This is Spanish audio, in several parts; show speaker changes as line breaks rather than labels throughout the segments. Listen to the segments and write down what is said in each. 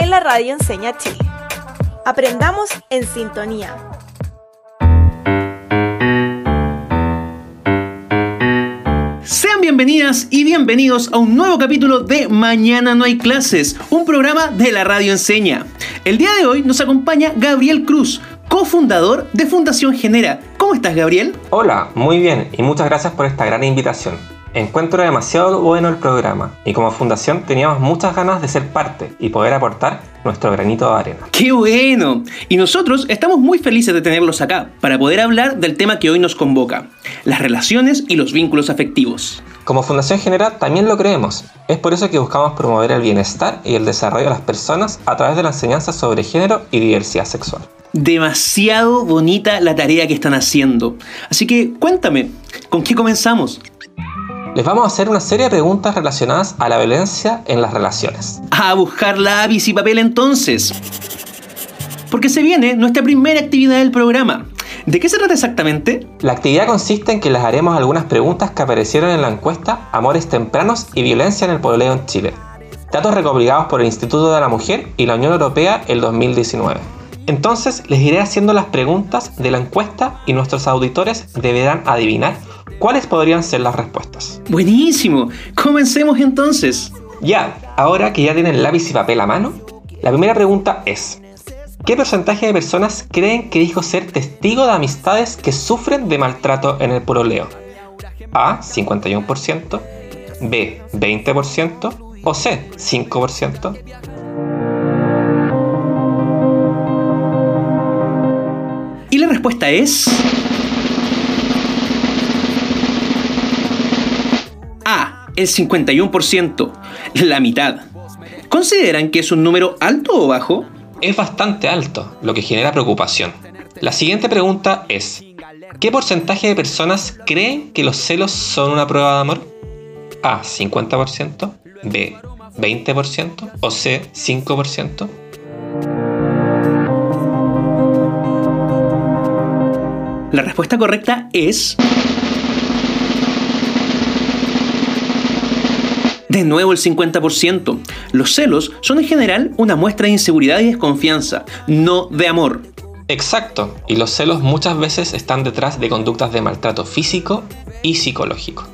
En la radio Enseña Chile. Aprendamos en sintonía.
Sean bienvenidas y bienvenidos a un nuevo capítulo de Mañana no hay clases, un programa de la radio Enseña. El día de hoy nos acompaña Gabriel Cruz, cofundador de Fundación Genera. ¿Cómo estás, Gabriel?
Hola, muy bien y muchas gracias por esta gran invitación. Encuentro demasiado bueno el programa y como fundación teníamos muchas ganas de ser parte y poder aportar nuestro granito de arena.
¡Qué bueno! Y nosotros estamos muy felices de tenerlos acá para poder hablar del tema que hoy nos convoca, las relaciones y los vínculos afectivos.
Como Fundación Genera también lo creemos. Es por eso que buscamos promover el bienestar y el desarrollo de las personas a través de la enseñanza sobre género y diversidad sexual.
Demasiado bonita la tarea que están haciendo. Así que cuéntame, ¿con qué comenzamos?
Les vamos a hacer una serie de preguntas relacionadas a la violencia en las relaciones.
A buscar lápiz y papel entonces. Porque se viene nuestra primera actividad del programa. ¿De qué se trata exactamente?
La actividad consiste en que les haremos algunas preguntas que aparecieron en la encuesta Amores Tempranos y Violencia en el Pololeo en Chile. Datos recopilados por el Instituto de la Mujer y la Unión Europea el 2019. Entonces les iré haciendo las preguntas de la encuesta y nuestros auditores deberán adivinar cuáles podrían ser las respuestas.
Buenísimo, comencemos entonces.
Ya, ahora que ya tienen lápiz y papel a mano, la primera pregunta es, ¿qué porcentaje de personas creen que dijo ser testigo de amistades que sufren de maltrato en el puroleo? A, 51%, B, 20% o C, 5%.
Y la respuesta es... el 51%, la mitad. ¿Consideran que es un número alto o bajo?
Es bastante alto, lo que genera preocupación. La siguiente pregunta es, ¿qué porcentaje de personas creen que los celos son una prueba de amor? A, 50%, B, 20% o C, 5%.
La respuesta correcta es... De nuevo el 50%. Los celos son en general una muestra de inseguridad y desconfianza, no de amor.
Exacto, y los celos muchas veces están detrás de conductas de maltrato físico y psicológico.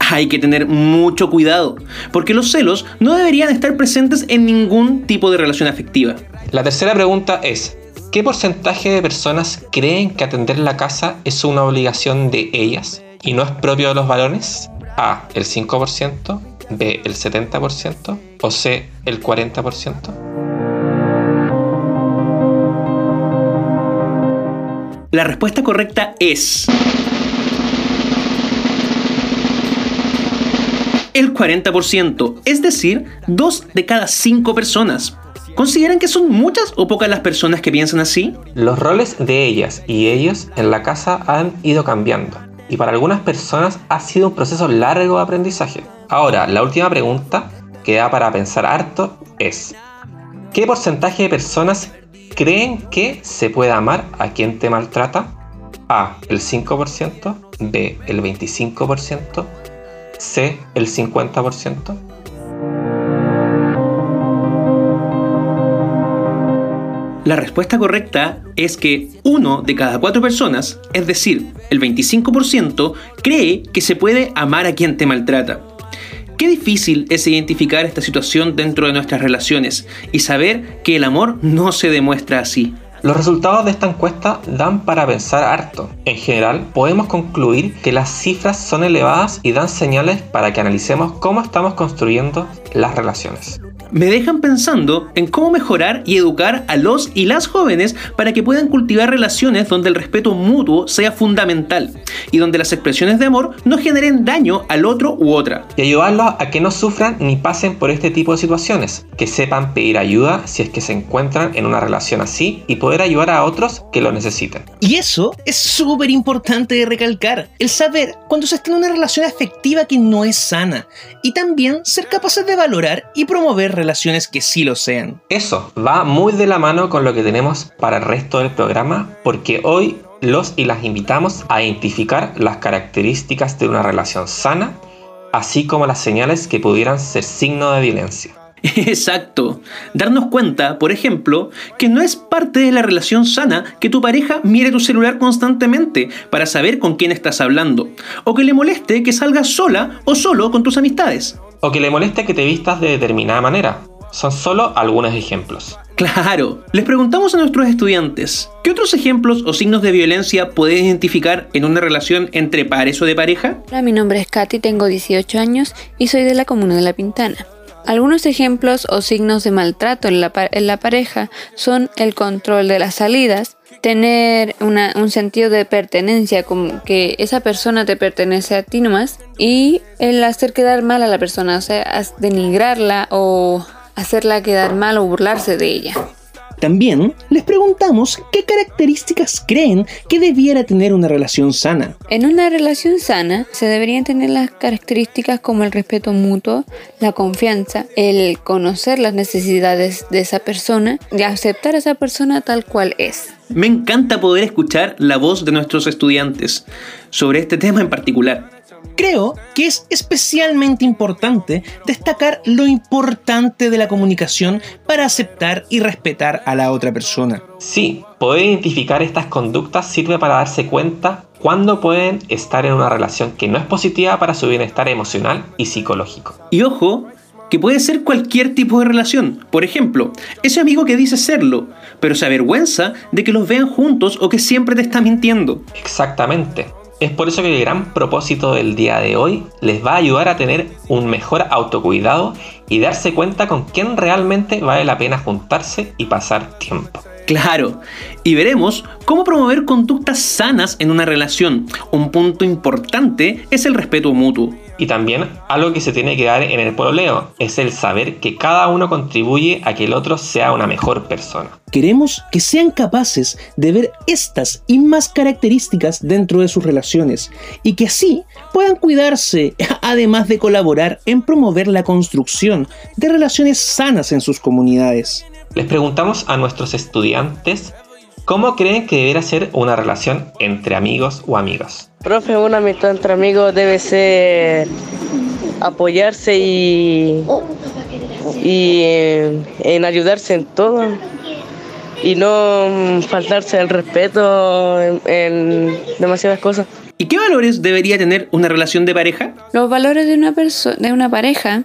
Hay que tener mucho cuidado, porque los celos no deberían estar presentes en ningún tipo de relación afectiva.
La tercera pregunta es, ¿qué porcentaje de personas creen que atender la casa es una obligación de ellas y no es propio de los varones? A, el 5%, B, el 70% o C, el 40%.
La respuesta correcta es... El 40%, es decir, 2 de cada 5 personas. ¿Consideran que son muchas o pocas las personas que piensan así?
Los roles de ellas y ellos en la casa han ido cambiando y para algunas personas ha sido un proceso largo de aprendizaje. Ahora, la última pregunta que da para pensar harto es, ¿qué porcentaje de personas creen que se puede amar a quien te maltrata? A, el 5%, B, el 25%, C, el 50%.
La respuesta correcta es que uno de cada cuatro personas, es decir, el 25%, cree que se puede amar a quien te maltrata. Qué difícil es identificar esta situación dentro de nuestras relaciones y saber que el amor no se demuestra así.
Los resultados de esta encuesta dan para pensar harto. En general, podemos concluir que las cifras son elevadas y dan señales para que analicemos cómo estamos construyendo las relaciones
me dejan pensando en cómo mejorar y educar a los y las jóvenes para que puedan cultivar relaciones donde el respeto mutuo sea fundamental y donde las expresiones de amor no generen daño al otro u otra.
Y ayudarlos a que no sufran ni pasen por este tipo de situaciones, que sepan pedir ayuda si es que se encuentran en una relación así y poder ayudar a otros que lo necesiten.
Y eso es súper importante de recalcar, el saber cuando se está en una relación afectiva que no es sana y también ser capaces de valorar y promover relaciones que sí lo sean.
Eso va muy de la mano con lo que tenemos para el resto del programa, porque hoy los y las invitamos a identificar las características de una relación sana, así como las señales que pudieran ser signo de violencia.
Exacto. Darnos cuenta, por ejemplo, que no es parte de la relación sana que tu pareja mire tu celular constantemente para saber con quién estás hablando, o que le moleste que salgas sola o solo con tus amistades
o que le moleste que te vistas de determinada manera. Son solo algunos ejemplos.
Claro, les preguntamos a nuestros estudiantes, ¿qué otros ejemplos o signos de violencia puedes identificar en una relación entre pares o de pareja?
Hola, mi nombre es Katy, tengo 18 años y soy de la comuna de La Pintana. Algunos ejemplos o signos de maltrato en la, pareja son el control de las salidas, tener un sentido de pertenencia, como que esa persona te pertenece a ti nomás, y el hacer quedar mal a la persona, o sea, denigrarla o hacerla quedar mal o burlarse de ella.
También les preguntamos qué características creen que debiera tener una relación sana.
En una relación sana se deberían tener las características como el respeto mutuo, la confianza, el conocer las necesidades de esa persona y aceptar a esa persona tal cual es.
Me encanta poder escuchar la voz de nuestros estudiantes sobre este tema en particular. Creo que es especialmente importante destacar lo importante de la comunicación para aceptar y respetar a la otra persona.
Sí, poder identificar estas conductas sirve para darse cuenta cuándo pueden estar en una relación que no es positiva para su bienestar emocional y psicológico.
Y ojo, que puede ser cualquier tipo de relación. Por ejemplo, ese amigo que dice serlo, pero se avergüenza de que los vean juntos o que siempre te está mintiendo.
Exactamente. Es por eso que el gran propósito del día de hoy les va a ayudar a tener un mejor autocuidado y darse cuenta con quién realmente vale la pena juntarse y pasar tiempo.
Claro, y veremos cómo promover conductas sanas en una relación. Un punto importante es el respeto mutuo.
Y también algo que se tiene que dar en el pololeo es el saber que cada uno contribuye a que el otro sea una mejor persona.
Queremos que sean capaces de ver estas y más características dentro de sus relaciones y que así puedan cuidarse, además de colaborar en promover la construcción de relaciones sanas en sus comunidades.
Les preguntamos a nuestros estudiantes cómo creen que debería ser una relación entre amigos o amigas.
Profe, una amistad entre amigos debe ser apoyarse y, y eh, en, ayudarse en todo y no faltarse el respeto en, demasiadas cosas.
¿Y qué valores debería tener una relación de pareja?
Los valores de una, de una pareja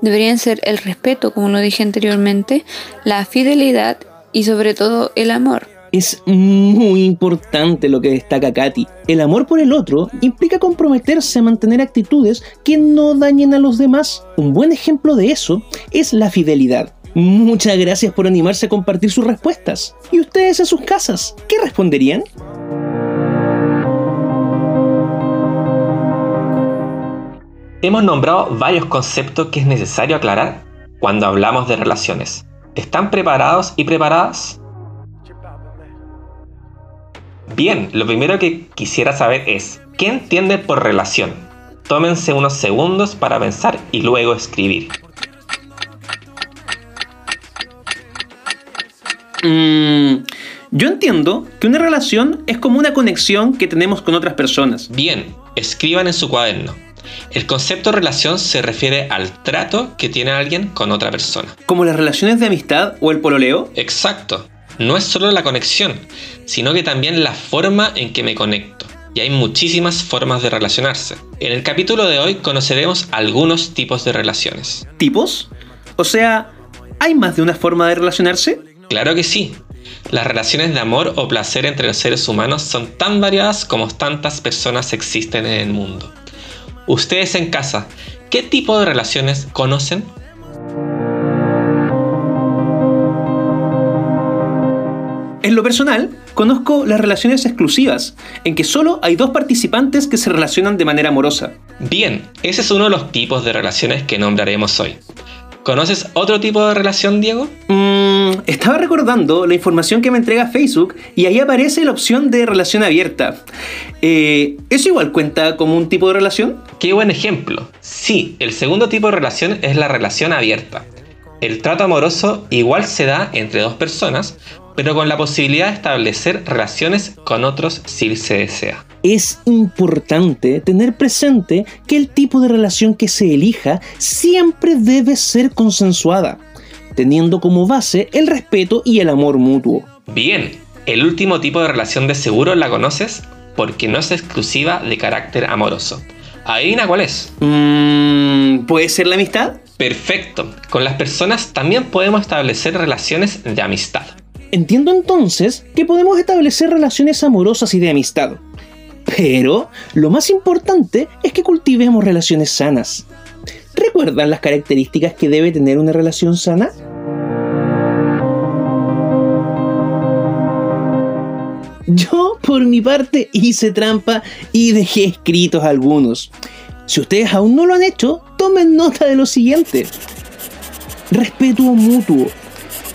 deberían ser el respeto, como lo dije anteriormente, la fidelidad y sobre todo el amor.
Es muy importante lo que destaca Katy. El amor por el otro implica comprometerse a mantener actitudes que no dañen a los demás. Un buen ejemplo de eso es la fidelidad. Muchas gracias por animarse a compartir sus respuestas. ¿Y ustedes en sus casas? ¿Qué responderían?
Hemos nombrado varios conceptos que es necesario aclarar cuando hablamos de relaciones. ¿Están preparados y preparadas? Bien, lo primero que quisiera saber es, ¿qué entiende por relación? Tómense unos segundos para pensar y luego escribir.
Mm, yo entiendo que una relación es como una conexión que tenemos con otras personas.
Bien, escriban en su cuaderno. El concepto relación se refiere al trato que tiene alguien con otra persona.
¿Como las relaciones de amistad o el pololeo?
Exacto. No es solo la conexión, sino que también la forma en que me conecto. Y hay muchísimas formas de relacionarse. En el capítulo de hoy conoceremos algunos tipos de relaciones.
¿Tipos? O sea, ¿hay más de una forma de relacionarse?
Claro que sí. Las relaciones de amor o placer entre los seres humanos son tan variadas como tantas personas existen en el mundo. Ustedes en casa, ¿qué tipo de relaciones conocen?
En lo personal, conozco las relaciones exclusivas, en que solo hay dos participantes que se relacionan de manera amorosa.
Bien, ese es uno de los tipos de relaciones que nombraremos hoy. ¿Conoces otro tipo de relación, Diego?
Mm, estaba recordando la información que me entrega Facebook y ahí aparece la opción de relación abierta. Eh, ¿Eso igual cuenta como un tipo de relación?
Qué buen ejemplo. Sí, el segundo tipo de relación es la relación abierta. El trato amoroso igual se da entre dos personas, pero con la posibilidad de establecer relaciones con otros si se desea.
Es importante tener presente que el tipo de relación que se elija siempre debe ser consensuada, teniendo como base el respeto y el amor mutuo.
Bien, el último tipo de relación de seguro la conoces porque no es exclusiva de carácter amoroso. ¿Adivina cuál es?
Mm, ¿Puede ser la amistad?
Perfecto. Con las personas también podemos establecer relaciones de amistad.
Entiendo entonces que podemos establecer relaciones amorosas y de amistad. Pero lo más importante es que cultivemos relaciones sanas. ¿Recuerdan las características que debe tener una relación sana? Yo, por mi parte, hice trampa y dejé escritos algunos. Si ustedes aún no lo han hecho, tomen nota de lo siguiente. Respeto mutuo,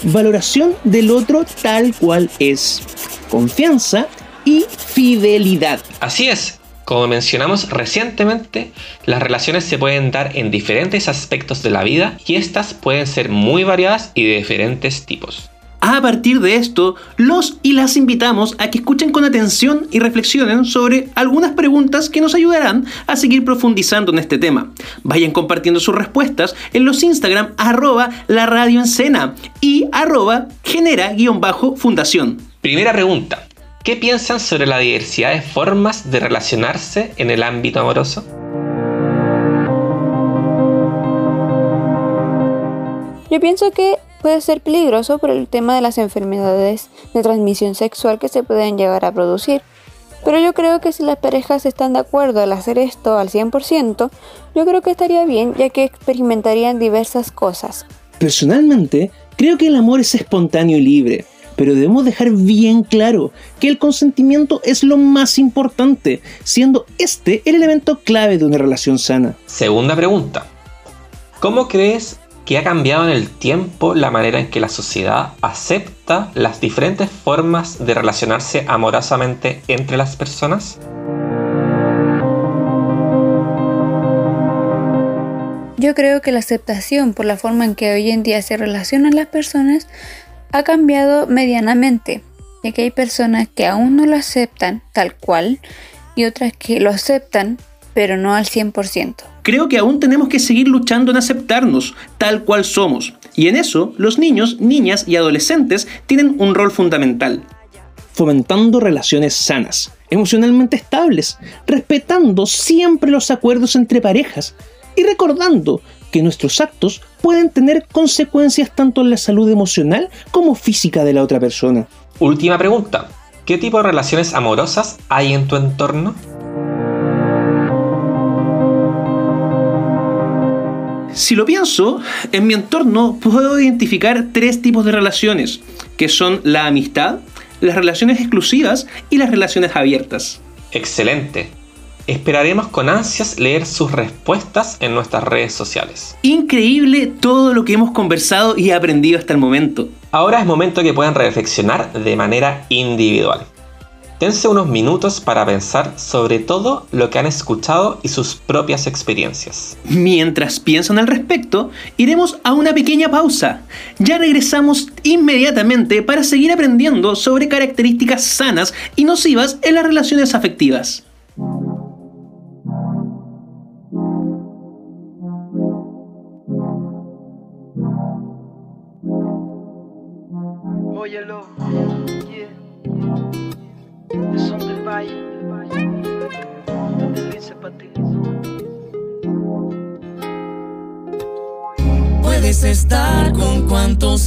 valoración del otro tal cual es, confianza y fidelidad.
Así es, como mencionamos recientemente, las relaciones se pueden dar en diferentes aspectos de la vida y estas pueden ser muy variadas y de diferentes tipos.
A partir de esto, los y las invitamos a que escuchen con atención y reflexionen sobre algunas preguntas que nos ayudarán a seguir profundizando en este tema. Vayan compartiendo sus respuestas en los Instagram arroba la radio y arroba genera-fundación.
Primera pregunta. ¿Qué piensan sobre la diversidad de formas de relacionarse en el ámbito amoroso?
Yo pienso que puede ser peligroso por el tema de las enfermedades de transmisión sexual que se pueden llegar a producir. Pero yo creo que si las parejas están de acuerdo al hacer esto al 100%, yo creo que estaría bien ya que experimentarían diversas cosas.
Personalmente, creo que el amor es espontáneo y libre, pero debemos dejar bien claro que el consentimiento es lo más importante, siendo este el elemento clave de una relación sana.
Segunda pregunta. ¿Cómo crees que ha cambiado en el tiempo la manera en que la sociedad acepta las diferentes formas de relacionarse amorosamente entre las personas?
Yo creo que la aceptación por la forma en que hoy en día se relacionan las personas ha cambiado medianamente, ya que hay personas que aún no lo aceptan tal cual y otras que lo aceptan pero no al 100%
creo que aún tenemos que seguir luchando en aceptarnos tal cual somos. Y en eso, los niños, niñas y adolescentes tienen un rol fundamental. Fomentando relaciones sanas, emocionalmente estables, respetando siempre los acuerdos entre parejas y recordando que nuestros actos pueden tener consecuencias tanto en la salud emocional como física de la otra persona.
Última pregunta. ¿Qué tipo de relaciones amorosas hay en tu entorno?
Si lo pienso, en mi entorno puedo identificar tres tipos de relaciones, que son la amistad, las relaciones exclusivas y las relaciones abiertas.
Excelente. Esperaremos con ansias leer sus respuestas en nuestras redes sociales.
Increíble todo lo que hemos conversado y aprendido hasta el momento.
Ahora es momento que puedan reflexionar de manera individual. Dense unos minutos para pensar sobre todo lo que han escuchado y sus propias experiencias.
Mientras piensan al respecto, iremos a una pequeña pausa. Ya regresamos inmediatamente para seguir aprendiendo sobre características sanas y nocivas en las relaciones afectivas.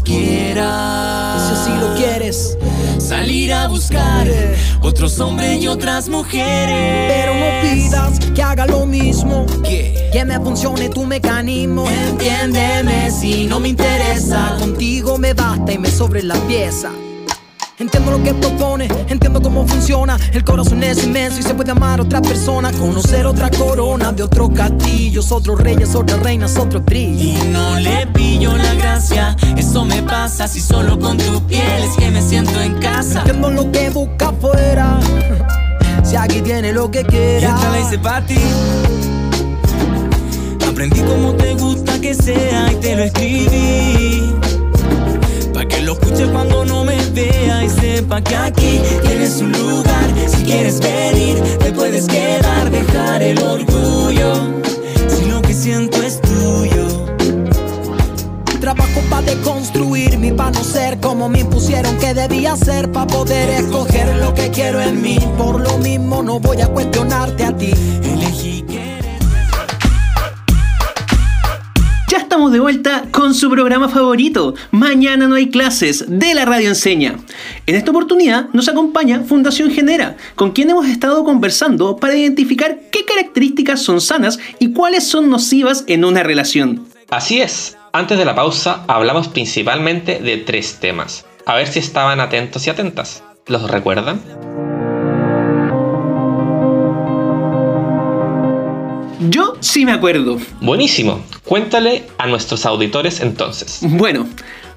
Quieras.
Si así lo quieres.
salir a buscar otros hombres y otras mujeres.
Pero no pidas que haga lo mismo, que me funcione tu mecanismo.
Entiéndeme si no me interesa.
Contigo me basta y me sobre la pieza. Entiendo lo que propone, entiendo cómo funciona. El corazón es inmenso y se puede amar a otra persona. Conocer otra corona de otros castillos, otros reyes, otras reinas, otro brillo.
Y no le pillo la gracia, eso me pasa si solo con tu piel es que me siento en casa.
Entiendo lo que busca afuera, si aquí tiene lo que quiera.
Y esta la hice para ti. Aprendí como te gusta que sea y te lo escribí que lo escuche cuando no me vea y sepa que aquí tienes un lugar. Si quieres venir, te puedes quedar, dejar el orgullo. Si lo que siento es tuyo.
Trabajo para deconstruirme, para no ser como me impusieron que debía ser, para poder escoger lo que quiero en mí. Por lo mismo no voy a cuestionarte a ti.
Elegí
de vuelta con su programa favorito, Mañana no hay clases, de la Radio Enseña. En esta oportunidad nos acompaña Fundación Genera, con quien hemos estado conversando para identificar qué características son sanas y cuáles son nocivas en una relación.
Así es, antes de la pausa hablamos principalmente de tres temas. A ver si estaban atentos y atentas. ¿Los recuerdan?
Yo sí me acuerdo.
Buenísimo. Cuéntale a nuestros auditores entonces.
Bueno,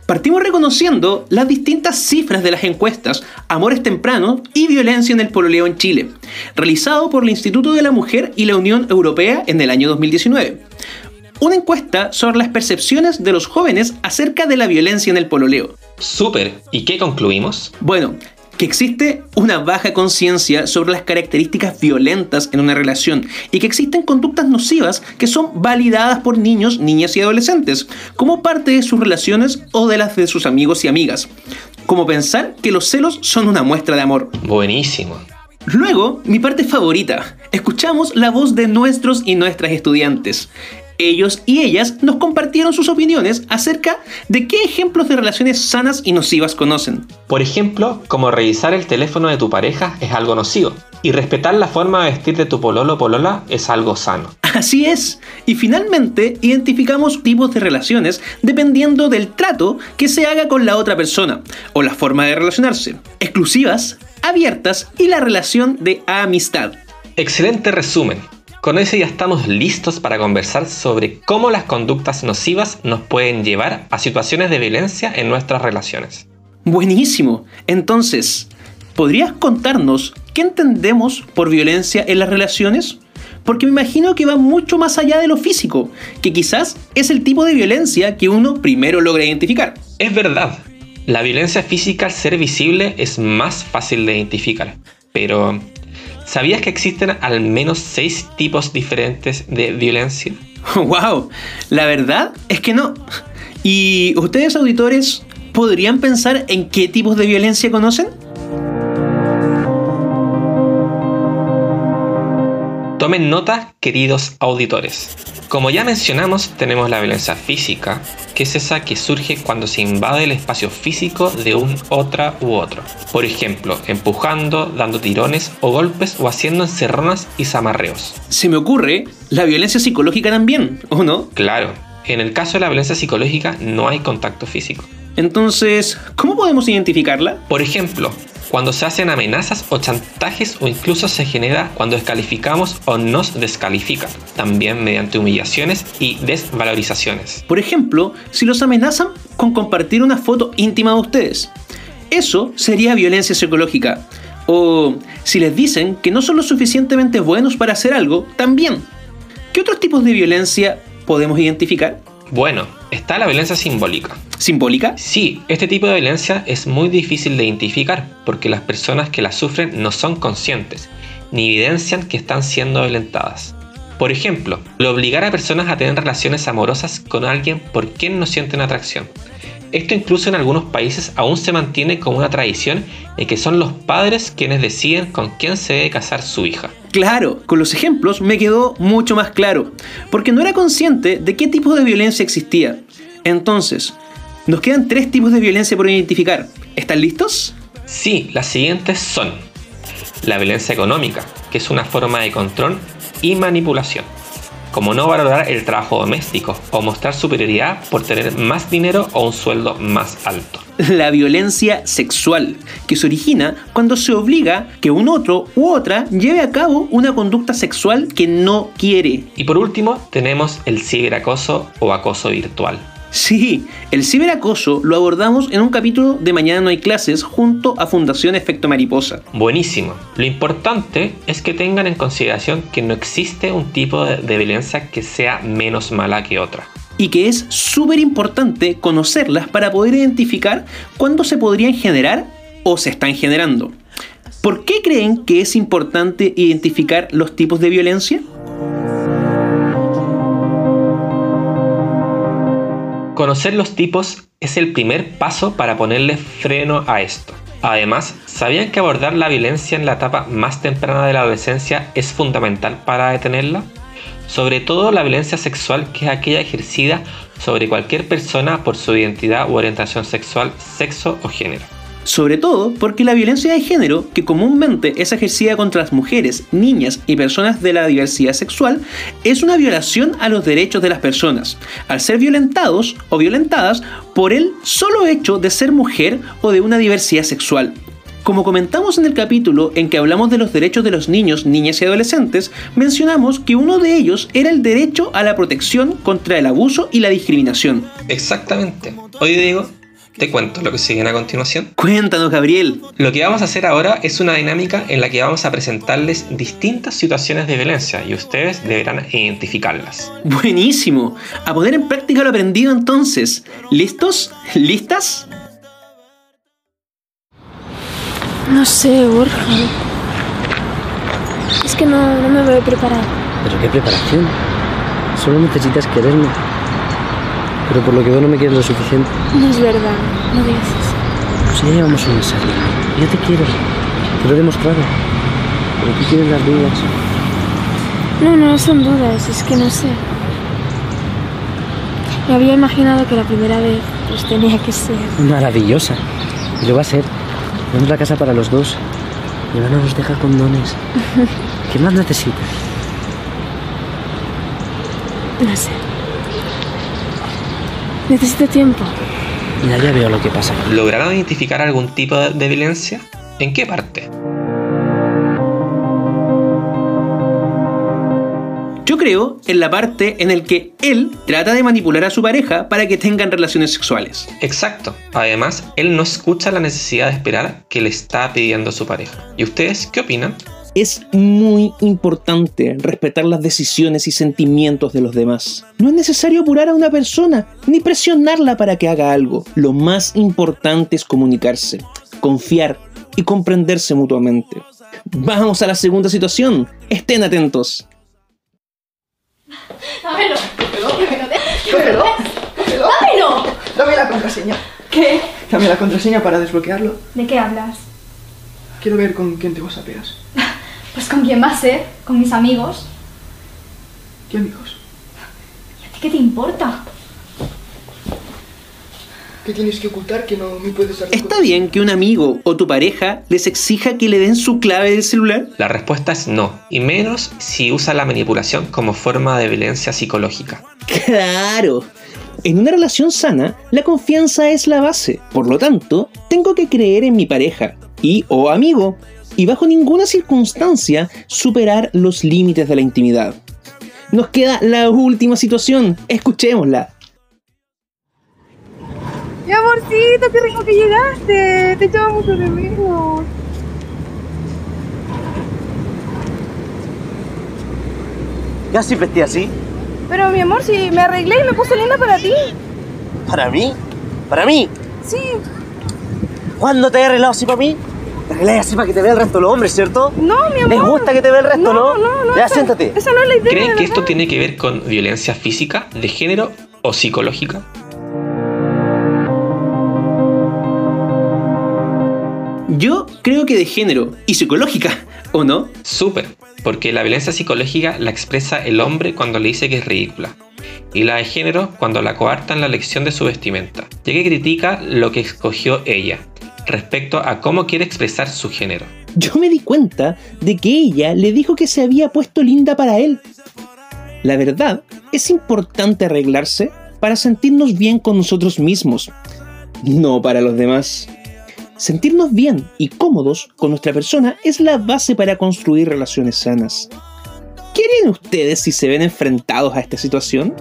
partimos reconociendo las distintas cifras de las encuestas Amores Tempranos y Violencia en el Pololeo en Chile, realizado por el Instituto de la Mujer y la Unión Europea en el año 2019. Una encuesta sobre las percepciones de los jóvenes acerca de la violencia en el pololeo.
Súper, ¿y qué concluimos?
Bueno, que existe una baja conciencia sobre las características violentas en una relación y que existen conductas nocivas que son validadas por niños, niñas y adolescentes como parte de sus relaciones o de las de sus amigos y amigas. Como pensar que los celos son una muestra de amor.
Buenísimo.
Luego, mi parte favorita. Escuchamos la voz de nuestros y nuestras estudiantes. Ellos y ellas nos compartieron sus opiniones acerca de qué ejemplos de relaciones sanas y nocivas conocen.
Por ejemplo, como revisar el teléfono de tu pareja es algo nocivo y respetar la forma de vestir de tu pololo polola es algo sano.
Así es. Y finalmente identificamos tipos de relaciones dependiendo del trato que se haga con la otra persona o la forma de relacionarse. Exclusivas, abiertas y la relación de amistad.
Excelente resumen. Con eso ya estamos listos para conversar sobre cómo las conductas nocivas nos pueden llevar a situaciones de violencia en nuestras relaciones.
Buenísimo. Entonces, ¿podrías contarnos qué entendemos por violencia en las relaciones? Porque me imagino que va mucho más allá de lo físico, que quizás es el tipo de violencia que uno primero logra identificar.
Es verdad, la violencia física al ser visible es más fácil de identificar, pero ¿Sabías que existen al menos seis tipos diferentes de violencia?
¡Wow! La verdad es que no. ¿Y ustedes, auditores, podrían pensar en qué tipos de violencia conocen?
Tomen nota, queridos auditores. Como ya mencionamos, tenemos la violencia física, que es esa que surge cuando se invade el espacio físico de un otra u otro. Por ejemplo, empujando, dando tirones o golpes o haciendo encerronas y zamarreos.
Se me ocurre la violencia psicológica también, ¿o no?
Claro, en el caso de la violencia psicológica no hay contacto físico.
Entonces, ¿cómo podemos identificarla?
Por ejemplo, cuando se hacen amenazas o chantajes o incluso se genera cuando descalificamos o nos descalifican, también mediante humillaciones y desvalorizaciones.
Por ejemplo, si los amenazan con compartir una foto íntima de ustedes, eso sería violencia psicológica. O si les dicen que no son lo suficientemente buenos para hacer algo, también. ¿Qué otros tipos de violencia podemos identificar?
Bueno, está la violencia simbólica.
¿Simbólica?
Sí, este tipo de violencia es muy difícil de identificar porque las personas que la sufren no son conscientes ni evidencian que están siendo violentadas. Por ejemplo, lo obligar a personas a tener relaciones amorosas con alguien por quien no sienten atracción. Esto incluso en algunos países aún se mantiene como una tradición en que son los padres quienes deciden con quién se debe casar su hija.
Claro, con los ejemplos me quedó mucho más claro, porque no era consciente de qué tipo de violencia existía. Entonces, nos quedan tres tipos de violencia por identificar. ¿Están listos?
Sí, las siguientes son la violencia económica, que es una forma de control y manipulación, como no valorar el trabajo doméstico o mostrar superioridad por tener más dinero o un sueldo más alto.
La violencia sexual, que se origina cuando se obliga que un otro u otra lleve a cabo una conducta sexual que no quiere.
Y por último, tenemos el ciberacoso o acoso virtual.
Sí, el ciberacoso lo abordamos en un capítulo de Mañana no hay clases junto a Fundación Efecto Mariposa.
Buenísimo. Lo importante es que tengan en consideración que no existe un tipo de, de violencia que sea menos mala que otra.
Y que es súper importante conocerlas para poder identificar cuándo se podrían generar o se están generando. ¿Por qué creen que es importante identificar los tipos de violencia?
Conocer los tipos es el primer paso para ponerle freno a esto. Además, ¿sabían que abordar la violencia en la etapa más temprana de la adolescencia es fundamental para detenerla? Sobre todo la violencia sexual, que es aquella ejercida sobre cualquier persona por su identidad u orientación sexual, sexo o género.
Sobre todo porque la violencia de género, que comúnmente es ejercida contra las mujeres, niñas y personas de la diversidad sexual, es una violación a los derechos de las personas, al ser violentados o violentadas por el solo hecho de ser mujer o de una diversidad sexual. Como comentamos en el capítulo en que hablamos de los derechos de los niños, niñas y adolescentes, mencionamos que uno de ellos era el derecho a la protección contra el abuso y la discriminación.
Exactamente. Hoy digo, te cuento lo que siguen a continuación.
Cuéntanos, Gabriel.
Lo que vamos a hacer ahora es una dinámica en la que vamos a presentarles distintas situaciones de violencia y ustedes deberán identificarlas.
Buenísimo. A poner en práctica lo aprendido entonces. ¿Listos? ¿Listas?
No sé, Borja. Es que no, no me veo preparada.
¿Pero qué preparación? Solo necesitas quererme. Pero por lo que veo no me quieres lo suficiente.
No es verdad, no digas eso.
Pues ya llevamos un mes saliendo. Yo te quiero. Te lo he demostrado. Pero tú tienes las dudas.
No, no son dudas, es que no sé. Me había imaginado que la primera vez pues tenía que ser.
Maravillosa. Y lo va a ser. Tenemos la casa para los dos. Y van a nos dejar condones. ¿Qué más necesitas?
No sé. Necesito tiempo.
Ya, ya veo lo que pasa.
¿Lograron identificar algún tipo de, de violencia? ¿En qué parte?
Yo creo en la parte en el que él trata de manipular a su pareja para que tengan relaciones sexuales.
Exacto. Además, él no escucha la necesidad de esperar que le está pidiendo su pareja. ¿Y ustedes qué opinan?
Es muy importante respetar las decisiones y sentimientos de los demás. No es necesario apurar a una persona ni presionarla para que haga algo. Lo más importante es comunicarse, confiar y comprenderse mutuamente. Vamos a la segunda situación. Estén atentos.
Dámelo. Dámelo.
Cógelo.
Dámelo.
Dame la contraseña.
¿Qué?
Dame la contraseña para desbloquearlo.
¿De qué hablas?
Quiero ver con quién te whatsappeas.
Pues con quién más ser, con mis amigos.
¿Qué amigos?
¿Y a ti qué te importa?
¿Qué tienes que ocultar que no me puedes dar?
¿Está bien que un amigo o tu pareja les exija que le den su clave del celular?
La respuesta es no, y menos si usa la manipulación como forma de violencia psicológica.
Claro. En una relación sana, la confianza es la base. Por lo tanto, tengo que creer en mi pareja y o amigo y bajo ninguna circunstancia superar los límites de la intimidad. Nos queda la última situación. Escuchémosla.
Mi amorcito, qué rico que llegaste. Te echaba mucho de menos.
¿Ya siempre estoy así?
Pero mi amor, si me arreglé y me puse linda para ti.
¿Para mí? ¿Para mí?
Sí.
¿Cuándo te he arreglado así para mí? Te arreglé así para que te vea el resto de los hombres, ¿cierto?
No, mi amor.
¿Les gusta que te vea el resto, no?
No, no,
Ya,
esa-
siéntate.
Esa no es la idea.
¿Creen que esto tiene que ver con violencia física, de género o psicológica?
Yo creo que de género y psicológica, ¿o no?
Súper, porque la violencia psicológica la expresa el hombre cuando le dice que es ridícula. Y la de género cuando la coarta en la elección de su vestimenta, ya que critica lo que escogió ella. Respecto a cómo quiere expresar su género.
Yo me di cuenta de que ella le dijo que se había puesto linda para él. La verdad, es importante arreglarse para sentirnos bien con nosotros mismos, no para los demás. Sentirnos bien y cómodos con nuestra persona es la base para construir relaciones sanas. ¿Qué harían ustedes si se ven enfrentados a esta situación?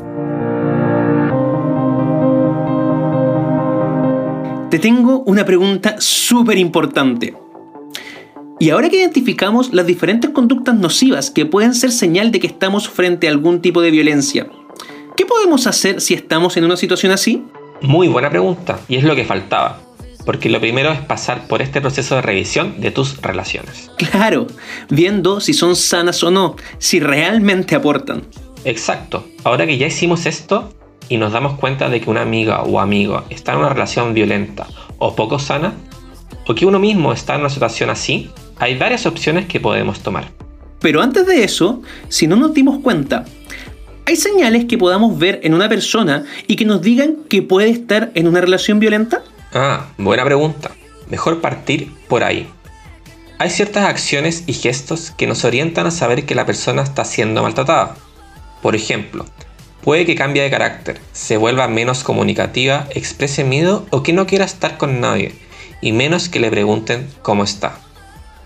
Te tengo una pregunta súper importante. Y ahora que identificamos las diferentes conductas nocivas que pueden ser señal de que estamos frente a algún tipo de violencia, ¿qué podemos hacer si estamos en una situación así?
Muy buena pregunta, y es lo que faltaba. Porque lo primero es pasar por este proceso de revisión de tus relaciones.
Claro, viendo si son sanas o no, si realmente aportan.
Exacto. Ahora que ya hicimos esto y nos damos cuenta de que una amiga o amigo está en una relación violenta o poco sana, o que uno mismo está en una situación así, hay varias opciones que podemos tomar.
Pero antes de eso, si no nos dimos cuenta, ¿hay señales que podamos ver en una persona y que nos digan que puede estar en una relación violenta?
Ah, buena pregunta. Mejor partir por ahí. Hay ciertas acciones y gestos que nos orientan a saber que la persona está siendo maltratada. Por ejemplo, puede que cambie de carácter, se vuelva menos comunicativa, exprese miedo o que no quiera estar con nadie, y menos que le pregunten cómo está.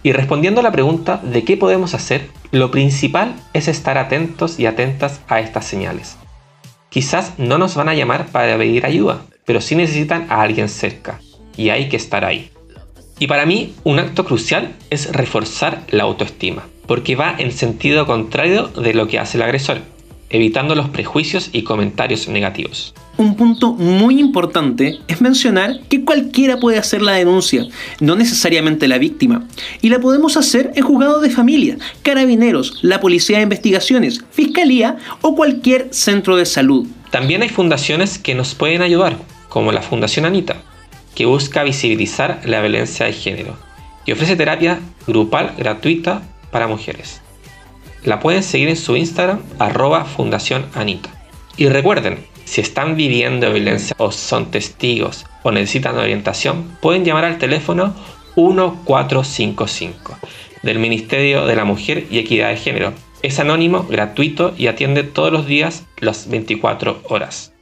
Y respondiendo a la pregunta de qué podemos hacer, lo principal es estar atentos y atentas a estas señales. Quizás no nos van a llamar para pedir ayuda, pero sí necesitan a alguien cerca, y hay que estar ahí. Y para mí, un acto crucial es reforzar la autoestima, porque va en sentido contrario de lo que hace el agresor, evitando los prejuicios y comentarios negativos.
Un punto muy importante es mencionar que cualquiera puede hacer la denuncia, no necesariamente la víctima, y la podemos hacer en juzgados de familia, carabineros, la policía de investigaciones, fiscalía o cualquier centro de salud.
También hay fundaciones que nos pueden ayudar, como la Fundación Anita, que busca visibilizar la violencia de género y ofrece terapia grupal gratuita para mujeres. La pueden seguir en su Instagram, arroba Fundación Anita. Y recuerden, si están viviendo violencia o son testigos o necesitan orientación, pueden llamar al teléfono 1455 del Ministerio de la Mujer y Equidad de Género. Es anónimo, gratuito y atiende todos los días las 24 horas.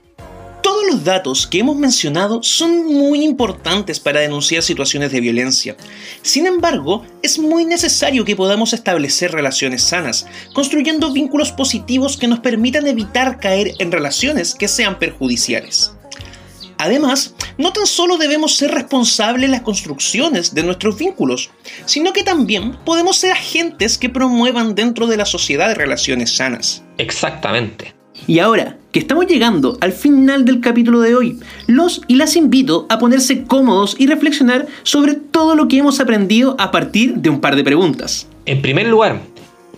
Los datos que hemos mencionado son muy importantes para denunciar situaciones de violencia. Sin embargo, es muy necesario que podamos establecer relaciones sanas, construyendo vínculos positivos que nos permitan evitar caer en relaciones que sean perjudiciales. Además, no tan solo debemos ser responsables en las construcciones de nuestros vínculos, sino que también podemos ser agentes que promuevan dentro de la sociedad relaciones sanas.
Exactamente.
Y ahora que estamos llegando al final del capítulo de hoy, los y las invito a ponerse cómodos y reflexionar sobre todo lo que hemos aprendido a partir de un par de preguntas.
En primer lugar,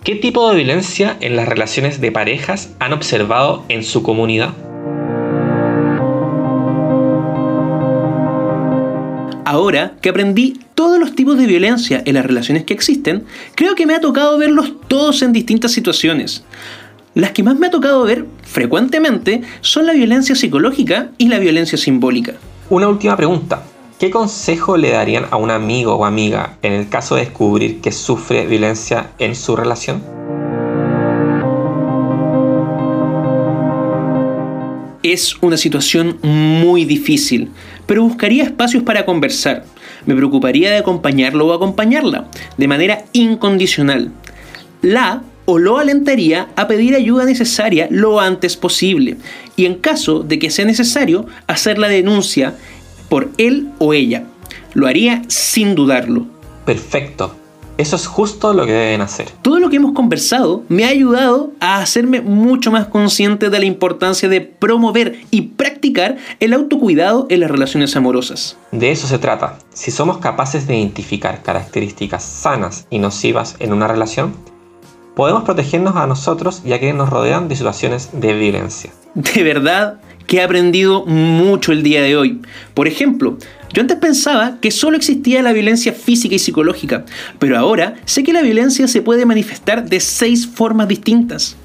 ¿qué tipo de violencia en las relaciones de parejas han observado en su comunidad?
Ahora que aprendí todos los tipos de violencia en las relaciones que existen, creo que me ha tocado verlos todos en distintas situaciones. Las que más me ha tocado ver frecuentemente son la violencia psicológica y la violencia simbólica.
Una última pregunta. ¿Qué consejo le darían a un amigo o amiga en el caso de descubrir que sufre violencia en su relación?
Es una situación muy difícil, pero buscaría espacios para conversar. Me preocuparía de acompañarlo o acompañarla, de manera incondicional. La o lo alentaría a pedir ayuda necesaria lo antes posible y en caso de que sea necesario hacer la denuncia por él o ella. Lo haría sin dudarlo.
Perfecto. Eso es justo lo que deben hacer.
Todo lo que hemos conversado me ha ayudado a hacerme mucho más consciente de la importancia de promover y practicar el autocuidado en las relaciones amorosas.
De eso se trata. Si somos capaces de identificar características sanas y nocivas en una relación, podemos protegernos a nosotros y a quienes nos rodean de situaciones de violencia.
De verdad que he aprendido mucho el día de hoy. Por ejemplo, yo antes pensaba que solo existía la violencia física y psicológica, pero ahora sé que la violencia se puede manifestar de seis formas distintas.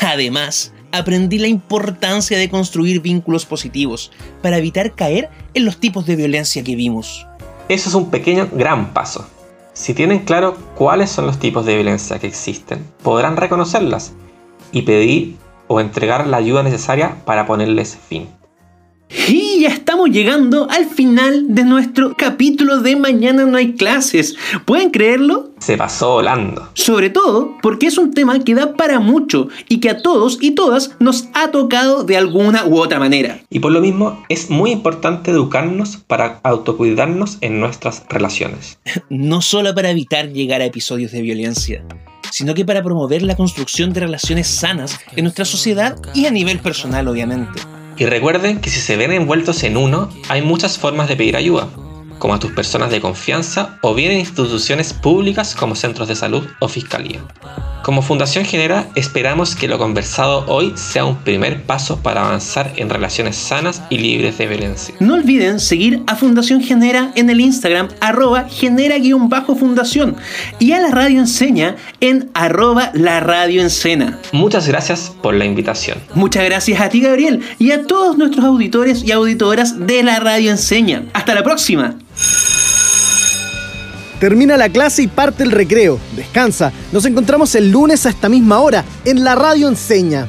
Además, aprendí la importancia de construir vínculos positivos para evitar caer en los tipos de violencia que vimos.
Eso es un pequeño gran paso. Si tienen claro cuáles son los tipos de violencia que existen, podrán reconocerlas y pedir o entregar la ayuda necesaria para ponerles fin.
Ya estamos llegando al final de nuestro capítulo de Mañana no hay clases. ¿Pueden creerlo?
Se pasó volando.
Sobre todo porque es un tema que da para mucho y que a todos y todas nos ha tocado de alguna u otra manera.
Y por lo mismo es muy importante educarnos para autocuidarnos en nuestras relaciones.
No solo para evitar llegar a episodios de violencia, sino que para promover la construcción de relaciones sanas en nuestra sociedad y a nivel personal, obviamente.
Y recuerden que si se ven envueltos en uno, hay muchas formas de pedir ayuda, como a tus personas de confianza o bien en instituciones públicas como centros de salud o fiscalía. Como Fundación Genera, esperamos que lo conversado hoy sea un primer paso para avanzar en relaciones sanas y libres de violencia.
No olviden seguir a Fundación Genera en el Instagram arroba genera-fundación y a la radio enseña en arroba la radio encena.
Muchas gracias por la invitación.
Muchas gracias a ti Gabriel y a todos nuestros auditores y auditoras de la radio enseña. Hasta la próxima.
Termina la clase y parte el recreo. Descansa. Nos encontramos el lunes a esta misma hora en la radio enseña.